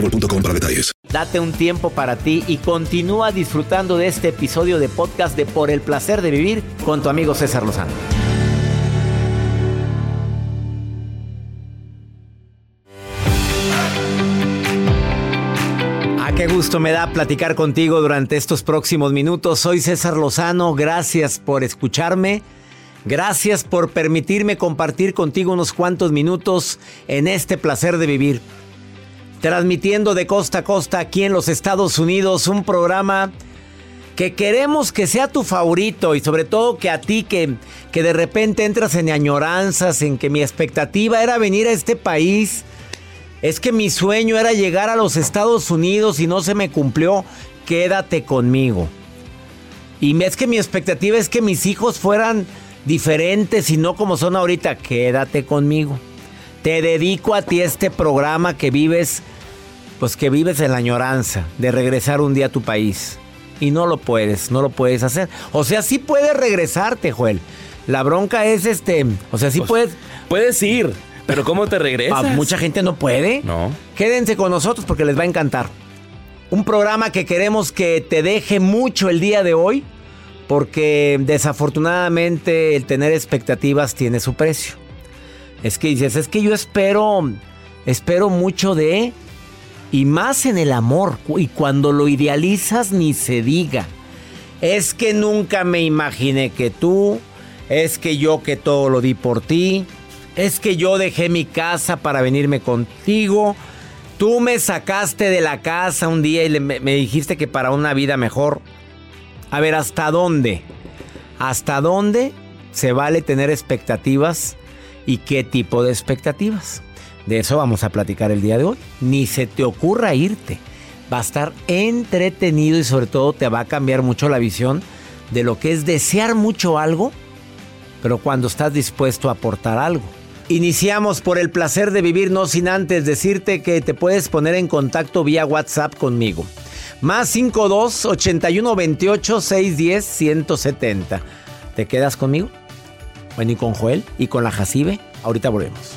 boostmobile.com para detalles. Date un tiempo para ti y continúa disfrutando de este episodio de podcast de Por el placer de vivir con tu amigo César Lozano. Ah, qué gusto me da platicar contigo durante estos próximos minutos. Soy César Lozano, gracias por escucharme. Gracias por permitirme compartir contigo unos cuantos minutos en este placer de vivir. Transmitiendo de costa a costa aquí en los Estados Unidos un programa que queremos que sea tu favorito y sobre todo que a ti que, que de repente entras en añoranzas, en que mi expectativa era venir a este país, es que mi sueño era llegar a los Estados Unidos y no se me cumplió, quédate conmigo. Y es que mi expectativa es que mis hijos fueran diferentes y no como son ahorita, quédate conmigo. Te dedico a ti este programa que vives, pues que vives en la añoranza de regresar un día a tu país. Y no lo puedes, no lo puedes hacer. O sea, sí puedes regresarte, Joel. La bronca es este, o sea, sí Pues, puedes... Puedes ir, pero ¿cómo te regresas? Ah, mucha gente no puede. No. Quédense con nosotros porque les va a encantar. Un programa que queremos que te deje mucho el día de hoy, porque desafortunadamente el tener expectativas tiene su precio. Es que dices, es que yo espero, espero mucho de, y más en el amor, y cuando lo idealizas ni se diga. Es que nunca me imaginé que tú, es que yo que todo lo di por ti, es que yo dejé mi casa para venirme contigo. Tú me sacaste de la casa un día y me dijiste que para una vida mejor. A ver, ¿hasta dónde? ¿Hasta dónde se vale tener expectativas y qué tipo de expectativas? De eso vamos a platicar el día de hoy. Ni se te ocurra irte. Va a estar entretenido y sobre todo te va a cambiar mucho la visión de lo que es desear mucho algo, pero cuando estás dispuesto a aportar algo. Iniciamos por el placer de vivir, no sin antes decirte que te puedes poner en contacto vía WhatsApp conmigo. Más 52 81 28 610 170. ¿Te quedas conmigo? Bueno, y con Joel y con la Jacibe. Ahorita volvemos.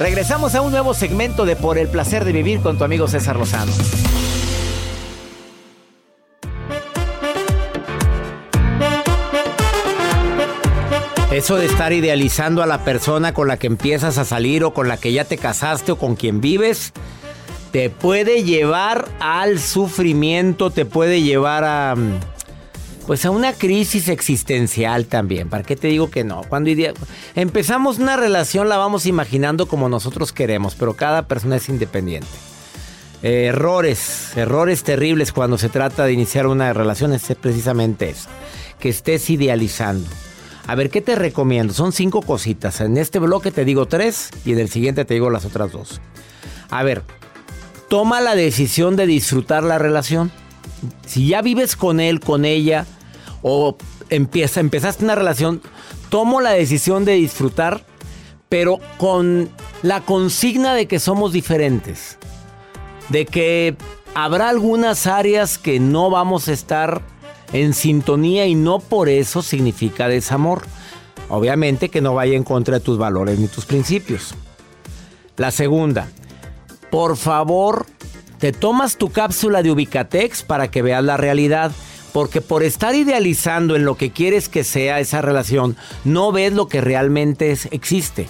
Regresamos a un nuevo segmento de Por el placer de vivir con tu amigo César Lozano. Eso de estar idealizando a la persona con la que empiezas a salir o con la que ya te casaste o con quien vives, te puede llevar al sufrimiento, te puede llevar a mm, pues a una crisis existencial también. ¿Para qué te digo que no? Cuando empezamos una relación la vamos imaginando como nosotros queremos, pero cada persona es independiente. Errores, errores terribles cuando se trata de iniciar una relación es precisamente eso, que estés idealizando. A ver, ¿qué te recomiendo? Son cinco cositas. En este bloque te digo tres y en el siguiente te digo las otras dos. A ver, toma la decisión de disfrutar la relación. Si ya vives con él, con ella, o empieza, empezaste una relación, tomo la decisión de disfrutar, pero con la consigna de que somos diferentes. De que habrá algunas áreas que no vamos a estar en sintonía y no por eso significa desamor. Obviamente que no vaya en contra de tus valores ni tus principios. La segunda, por favor, te tomas tu cápsula de Ubicatex para que veas la realidad. Porque por estar idealizando en lo que quieres que sea esa relación, no ves lo que realmente es- existe.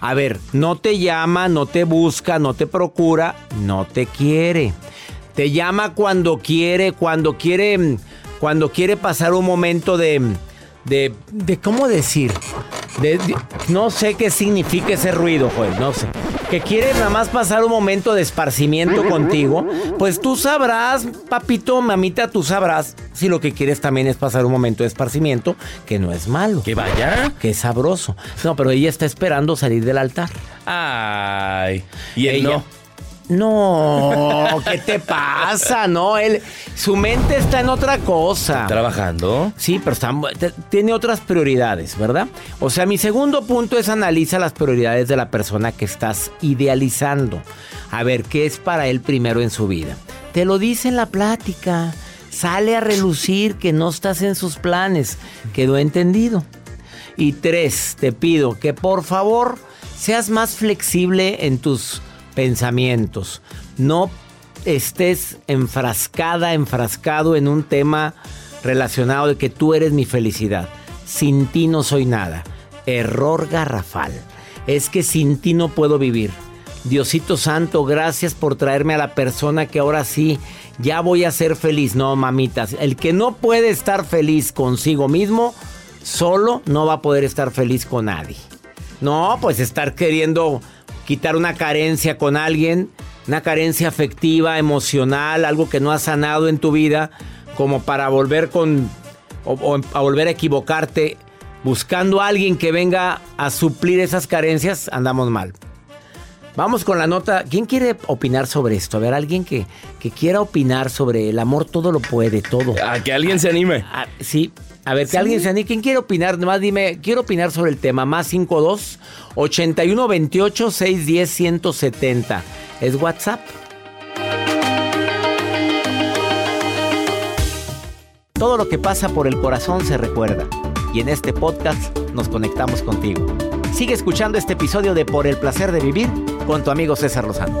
A ver, no te llama, no te busca, no te procura, no te quiere. Te llama cuando quiere, cuando quiere, cuando quiere pasar un momento de, de, de ¿cómo decir? De- de- no sé qué significa ese ruido, Joel, no sé. Que quiere nada más pasar un momento de esparcimiento contigo, pues tú sabrás, papito, mamita, tú sabrás si lo que quieres también es pasar un momento de esparcimiento, que no es malo. Que vaya. Qué sabroso. No, pero ella está esperando salir del altar. Ay. Y él Ella- no. No, ¿qué te pasa? No, él, su mente está en otra cosa. Trabajando. Sí, pero está- tiene otras prioridades, ¿verdad? O sea, mi segundo punto es analiza las prioridades de la persona que estás idealizando. A ver, ¿qué es para él primero en su vida? Te lo dice en la plática. Sale a relucir que no estás en sus planes. Quedó entendido. Y tres, te pido que por favor seas más flexible en tus pensamientos. No estés enfrascada, enfrascado en un tema relacionado de que tú eres mi felicidad. Sin ti no soy nada. Error garrafal. Es que sin ti no puedo vivir. Diosito Santo, gracias por traerme a la persona que ahora sí ya voy a ser feliz. No, mamitas, el que no puede estar feliz consigo mismo, solo no va a poder estar feliz con nadie. No, pues estar queriendo quitar una carencia con alguien, una carencia afectiva, emocional, algo que no has sanado en tu vida, como para volver con o, o a volver a equivocarte buscando a alguien que venga a suplir esas carencias, andamos mal. Vamos con la nota. ¿Quién quiere opinar sobre esto? A ver, alguien que, que quiera opinar sobre el amor, todo lo puede, todo. A que alguien se anime. Ah, sí. A ver, que alguien se anime. ¿Quién quiere opinar? Nomás dime, quiero opinar sobre el tema. Más 52 81 28 610 170. Es WhatsApp. Todo lo que pasa por el corazón se recuerda. Y en este podcast nos conectamos contigo. Sigue escuchando este episodio de Por el placer de vivir con tu amigo César Lozano.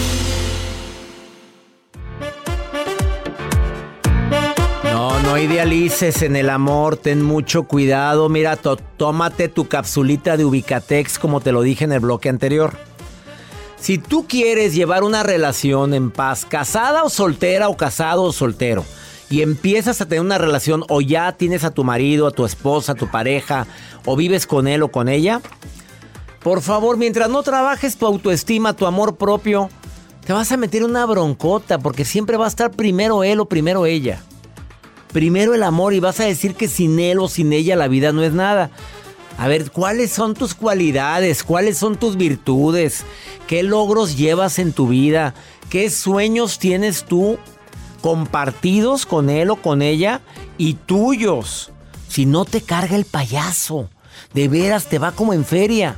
Idealices en el amor, ten mucho cuidado. Mira, tómate tu capsulita de Ubicatex como te lo dije en el bloque anterior. Si tú quieres llevar una relación en paz, casada o soltera o casado o soltero, y empiezas a tener una relación o ya tienes a tu marido, a tu esposa, a tu pareja, o vives con él o con ella, por favor, mientras no trabajes tu autoestima, tu amor propio, te vas a meter una broncota porque siempre va a estar primero él o primero ella. Primero el amor y vas a decir que sin él o sin ella la vida no es nada. A ver, ¿cuáles son tus cualidades? ¿Cuáles son tus virtudes? ¿Qué logros llevas en tu vida? ¿Qué sueños tienes tú compartidos con él o con ella y tuyos? Si no te carga el payaso, de veras te va como en feria.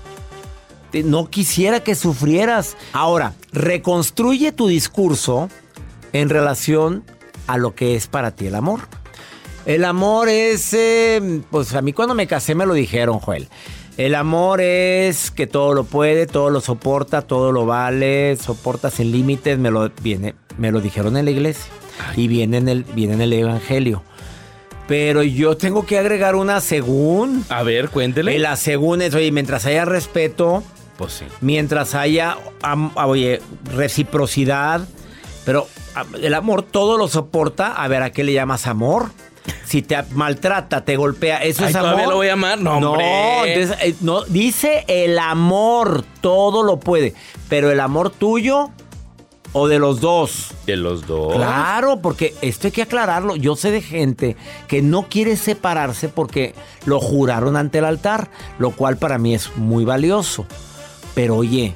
No quisiera que sufrieras. Ahora, reconstruye tu discurso en relación a lo que es para ti el amor. El amor es, eh, pues a mí cuando me casé me lo dijeron, Joel. El amor es que todo lo puede, todo lo soporta, todo lo vale, soporta sin límites, me lo, viene, me lo dijeron en la iglesia y viene en, el, viene en el evangelio. Pero yo tengo que agregar una según. A ver, cuéntele. La según es, oye, mientras haya respeto, Pues sí. mientras haya am- oye, reciprocidad, pero a- el amor todo lo soporta. A ver, ¿a qué le llamas amor? Si te maltrata, te golpea, eso Ay, es amor. ¿todavía lo voy a amar? No, hombre. No, entonces, eh, no, dice el amor, todo lo puede, pero el amor tuyo o de los dos. De los dos. Claro, porque esto hay que aclararlo. Yo sé de gente que no quiere separarse porque lo juraron ante el altar, lo cual para mí es muy valioso. Pero oye,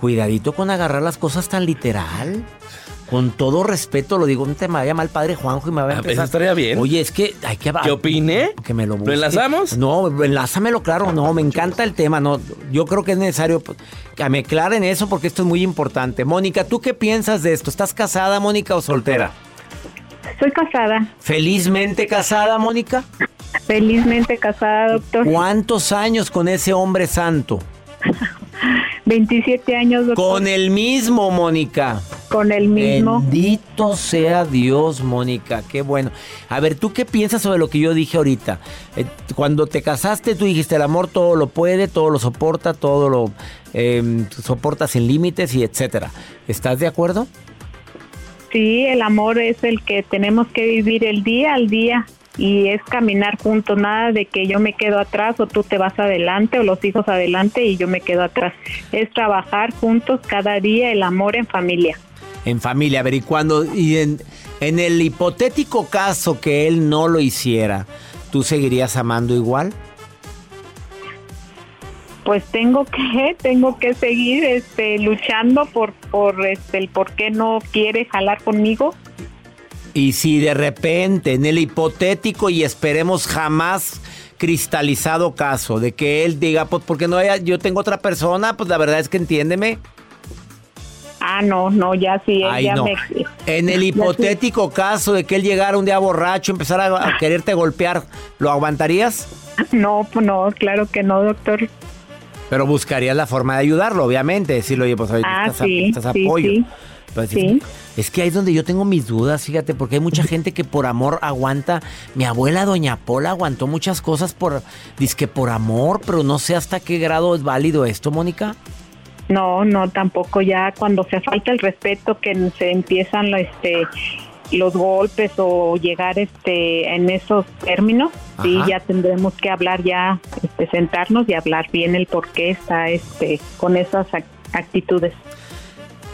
cuidadito con agarrar las cosas tan literal. Con todo respeto lo digo, no te me vaya mal padre Juanjo y me va a Ah, empezar. eso estaría bien. Oye, es que hay que ¿Qué opine? que me lo ¿Lo busque. enlazamos? No, enlázamelo, claro. No, me encanta el tema. No, yo creo que es necesario pues, que me aclaren eso porque esto es muy importante. Mónica, ¿tú qué piensas de esto? ¿Estás casada, Mónica, o soltera? Soy casada, Felizmente casada, Mónica. felizmente casada, doctor. ¿Cuántos años con ese hombre santo? 27 años, doctor. Con el mismo, Mónica. Con el mismo. Bendito sea Dios, Mónica, qué bueno. A ver, ¿tú qué piensas sobre lo que yo dije ahorita? Eh, cuando te casaste, tú dijiste, el amor todo lo puede, todo lo soporta, todo lo eh, soporta sin límites y etcétera. ¿Estás de acuerdo? Sí, el amor es el que tenemos que vivir el día al día y es caminar juntos, nada de que yo me quedo atrás o tú te vas adelante o los hijos adelante y yo me quedo atrás. Es trabajar juntos cada día el amor en familia. En familia, a ver, y cuando, y en, en el hipotético caso que él no lo hiciera, ¿tú seguirías amando igual? Pues tengo que tengo que seguir este luchando por por este el por qué no quiere jalar conmigo. Y si de repente, en el hipotético y esperemos jamás cristalizado caso de que él diga, pues porque no haya, yo tengo otra persona, pues la verdad es que entiéndeme. Ah, no, no, ya sí, él Ay, ya no. me En el sí. hipotético caso de que él llegara un día borracho, empezara a, a quererte golpear, ¿lo aguantarías? No, pues no, claro que no, doctor. Pero buscarías la forma de ayudarlo, obviamente. Decirle, oye, pues oye, Ah, necesitas, sí, necesitas sí, apoyo. Sí. Es que ahí es donde yo tengo mis dudas, fíjate, porque hay mucha gente que por amor aguanta. Mi abuela, doña Pola, aguantó muchas cosas por, dizque por amor, pero no sé hasta qué grado es válido esto, Mónica. No, no, tampoco ya cuando se falta el respeto que se empiezan este los golpes o llegar este en esos términos, sí, ya tendremos que hablar ya, este, sentarnos y hablar bien el por qué está este con esas ac- actitudes.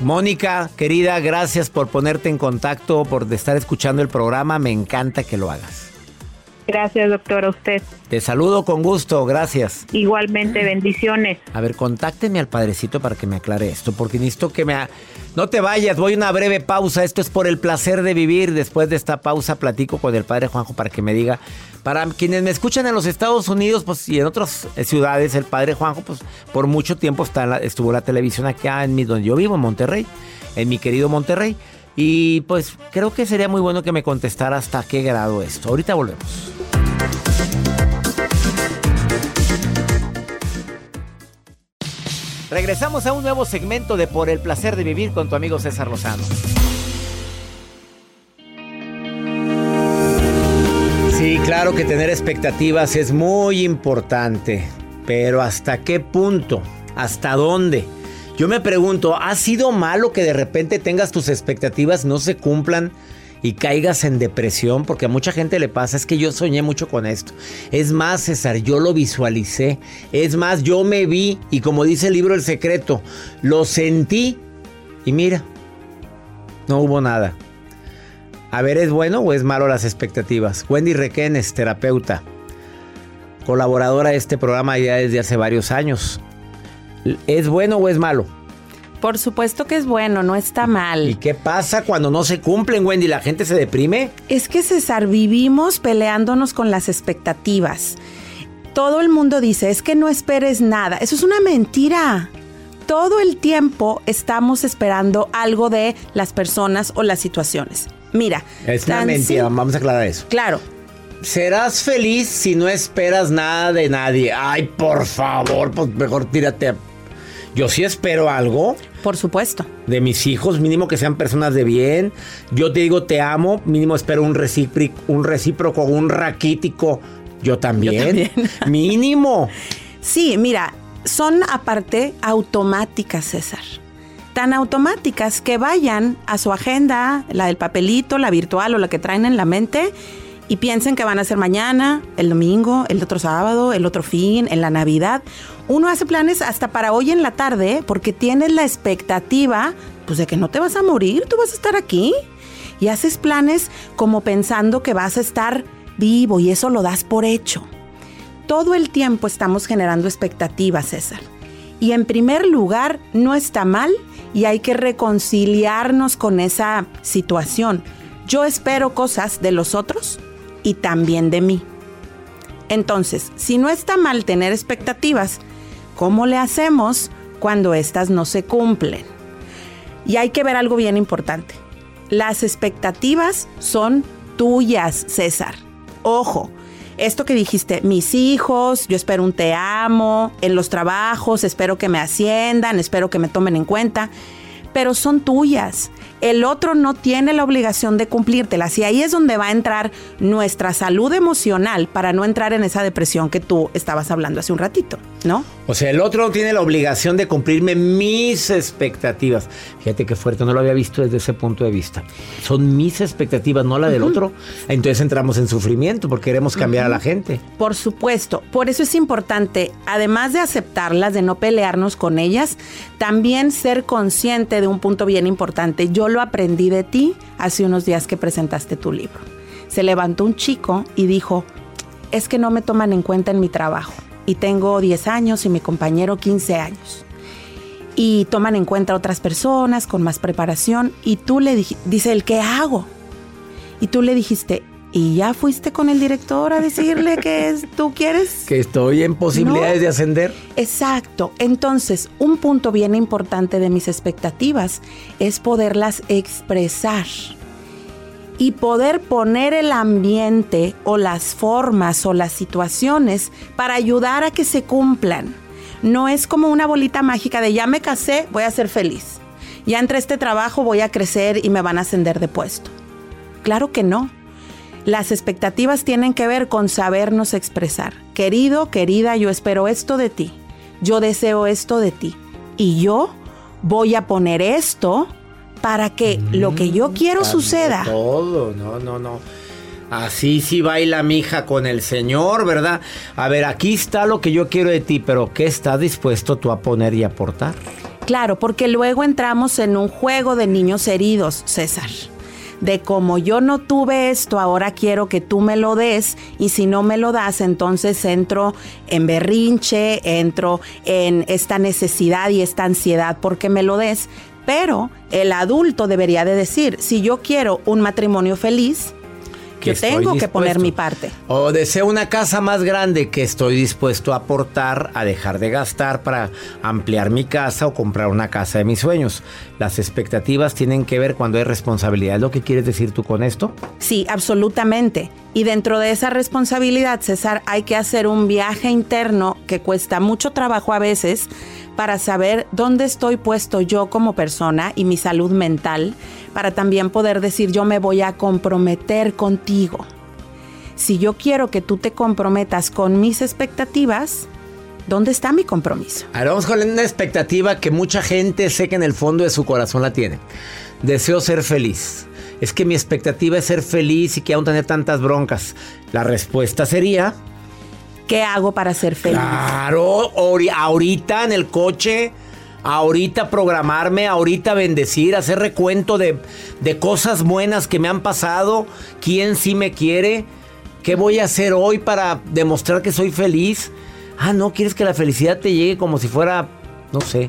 Mónica, querida, gracias por ponerte en contacto, por estar escuchando el programa. Me encanta que lo hagas. Gracias, doctor, a usted. Te saludo con gusto, gracias. Igualmente, bendiciones. A ver, contáctenme al padrecito para que me aclare esto, porque necesito que me... ha- No te vayas, voy a una breve pausa. Esto es por el placer de vivir. Después de esta pausa platico con el padre Juanjo para que me diga... Para quienes me escuchan en los Estados Unidos pues, y en otras eh, ciudades, el padre Juanjo pues, por mucho tiempo está en la- estuvo en la televisión acá en mi, donde yo vivo, en Monterrey, en mi querido Monterrey. Y pues creo que sería muy bueno que me contestara hasta qué grado esto. Ahorita volvemos. Regresamos a un nuevo segmento de Por el placer de vivir con tu amigo César Lozano. Sí, claro que tener expectativas es muy importante, pero ¿hasta qué punto? ¿Hasta dónde? Yo me pregunto, ¿ha sido malo que de repente tengas tus expectativas no se cumplan y caigas en depresión? Porque a mucha gente le pasa, es que yo soñé mucho con esto. Es más, César, yo lo visualicé. Es más, yo me vi y como dice el libro El Secreto, lo sentí y mira, no hubo nada. A ver, ¿es bueno o es malo las expectativas? Wendy Requenes, terapeuta, colaboradora de este programa ya desde hace varios años. ¿Es bueno o es malo? Por supuesto que es bueno, no está mal. ¿Y qué pasa cuando no se cumplen, Wendy? ¿La gente se deprime? Es que César, vivimos peleándonos con las expectativas. Todo el mundo dice, es que no esperes nada. Eso es una mentira. Todo el tiempo estamos esperando algo de las personas o las situaciones. Mira. Es una mentira, vamos a aclarar eso. Claro. serás feliz si no esperas nada de nadie. Ay, por favor, pues mejor tírate. a- Yo sí espero algo Por supuesto. de mis hijos, mínimo que sean personas de bien. Yo te digo te amo, mínimo espero un recíproco, un recíproco, un raquítico. Yo también. Mínimo. Sí, mira, son aparte automáticas, César. Tan automáticas que vayan a su agenda, la del papelito, la virtual o la que traen en la mente, y piensen que van a ser mañana, el domingo, el otro sábado, el otro fin, en la Navidad. Uno hace planes hasta para hoy en la tarde porque tienes la expectativa pues de que no te vas a morir, tú vas a estar aquí. Y haces planes como pensando que vas a estar vivo y eso lo das por hecho todo el tiempo estamos generando expectativas, César. Y en primer lugar, no está mal y hay que reconciliarnos con esa situación. Yo espero cosas de los otros y también de mí. Entonces, si no está mal tener expectativas, ¿cómo le hacemos cuando éstas no se cumplen? Y hay que ver algo bien importante. Las expectativas son tuyas, César. Ojo, esto que dijiste, mis hijos, yo espero un te amo, en los trabajos, espero que me asciendan, espero que me tomen en cuenta, pero son tuyas. El otro no tiene la obligación de cumplírtelas y ahí es donde va a entrar nuestra salud emocional para no entrar en esa depresión que tú estabas hablando hace un ratito, ¿no? O sea, el otro no tiene la obligación de cumplirme mis expectativas. Fíjate qué fuerte, no lo había visto desde ese punto de vista. Son mis expectativas, no la del otro. Entonces entramos en sufrimiento porque queremos cambiar a la gente. Por supuesto, por eso es importante, además de aceptarlas, de no pelearnos con ellas, también ser consciente de un punto bien importante. Yo lo aprendí de ti hace unos días que presentaste tu libro. Se levantó un chico y dijo, es que no me toman en cuenta en mi trabajo. Y tengo 10 años y mi compañero 15 años. Y toman en cuenta otras personas con más preparación. Y tú le dijiste, dice el, ¿qué hago? Y tú le dijiste, ¿y ya fuiste con el director a decirle que es- tú quieres? Que estoy en posibilidades No. de ascender. Exacto. Entonces, un punto bien importante de mis expectativas es poderlas expresar y poder poner el ambiente o las formas o las situaciones para ayudar a que se cumplan. No es como una bolita mágica de ya me casé, voy a ser feliz. Ya entre este trabajo voy a crecer y me van a ascender de puesto. Claro que no. Las expectativas tienen que ver con sabernos expresar. Querido, querida, yo espero esto de ti. Yo deseo esto de ti. Y yo voy a poner esto para que lo que yo quiero suceda. Todo, no, no, no. Así sí baila mi hija con el Señor, ¿verdad? A ver, aquí está lo que yo quiero de ti, pero ¿qué estás dispuesto tú a poner y aportar? Claro, porque luego entramos en un juego de niños heridos, César. De como yo no tuve esto, ahora quiero que tú me lo des y si no me lo das, entonces entro en berrinche, entro en esta necesidad y esta ansiedad porque me lo des. Pero el adulto debería de decir, si yo quiero un matrimonio feliz, Que yo tengo que poner mi parte. O deseo una casa más grande que estoy dispuesto a aportar, a dejar de gastar para ampliar mi casa o comprar una casa de mis sueños. Las expectativas tienen que ver cuando hay responsabilidad. ¿Es lo que quieres decir tú con esto? Sí, absolutamente. Y dentro de esa responsabilidad, César, hay que hacer un viaje interno que cuesta mucho trabajo a veces para saber dónde estoy puesto yo como persona y mi salud mental, para también poder decir yo me voy a comprometer contigo. Si yo quiero que tú te comprometas con mis expectativas, ¿dónde está mi compromiso? Ahora vamos con una expectativa que mucha gente sé que en el fondo de su corazón la tiene. Deseo ser feliz. Es que mi expectativa es ser feliz y que aún tener tantas broncas. La respuesta sería, ¿Qué hago para ser feliz? claro, ori- ahorita en el coche, ahorita programarme, ahorita bendecir, hacer recuento de, de cosas buenas que me han pasado, quién sí me quiere, qué voy a hacer hoy para demostrar que soy feliz. Ah, no, quieres que la felicidad te llegue como si fuera, no sé.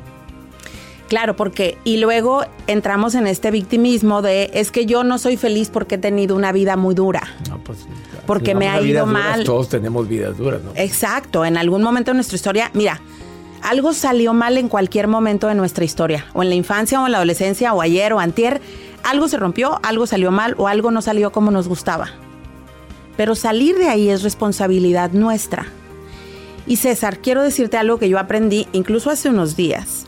Claro, porque y luego entramos en este victimismo de es que yo no soy feliz porque he tenido una vida muy dura. Porque Si me ha ido duras, mal. Todos tenemos vidas duras, ¿no? Exacto, en algún momento de nuestra historia, mira, algo salió mal en cualquier momento de nuestra historia, o en la infancia o en la adolescencia o ayer o antier, algo se rompió, algo salió mal o algo no salió como nos gustaba. pero salir de ahí es responsabilidad nuestra. Y César, quiero decirte algo que yo aprendí incluso hace unos días.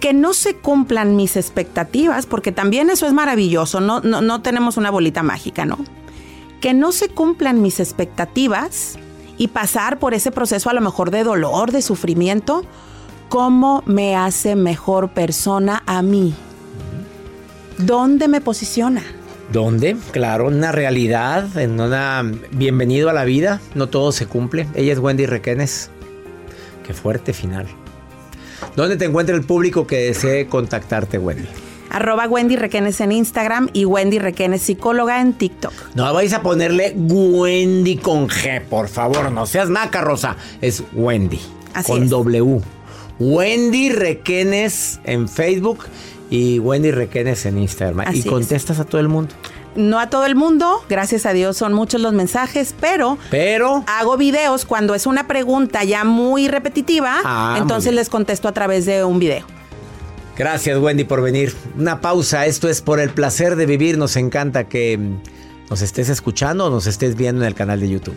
Que no se cumplan mis expectativas, porque también eso es maravilloso, no, no, no tenemos una bolita mágica, ¿no? Que no se cumplan mis expectativas y pasar por ese proceso a lo mejor de dolor, de sufrimiento, ¿cómo me hace mejor persona a mí? ¿Dónde me posiciona? ¿Dónde? Claro, una realidad, en una bienvenido a la vida. No todo se cumple. Ella es Wendy Requenes. Qué fuerte final. ¿Dónde te encuentra el público que desee contactarte, Wendy? Arroba Wendy Requenes en Instagram y Wendy Requenes psicóloga en TikTok. No vais a ponerle Wendy con G, por favor, no seas naca, Rosa. Es Wendy. Así con es. W. Wendy Requenes en Facebook y Wendy Requenes en Instagram. Así y es. contestas a todo el mundo. No a todo el mundo, gracias a Dios son muchos los mensajes, pero Pero hago videos cuando es una pregunta ya muy repetitiva, Ah, entonces les contesto a través de un video. Gracias Wendy por venir. Una pausa, esto es por el placer de vivir. Nos encanta que mm, nos estés escuchando o nos estés viendo en el canal de YouTube.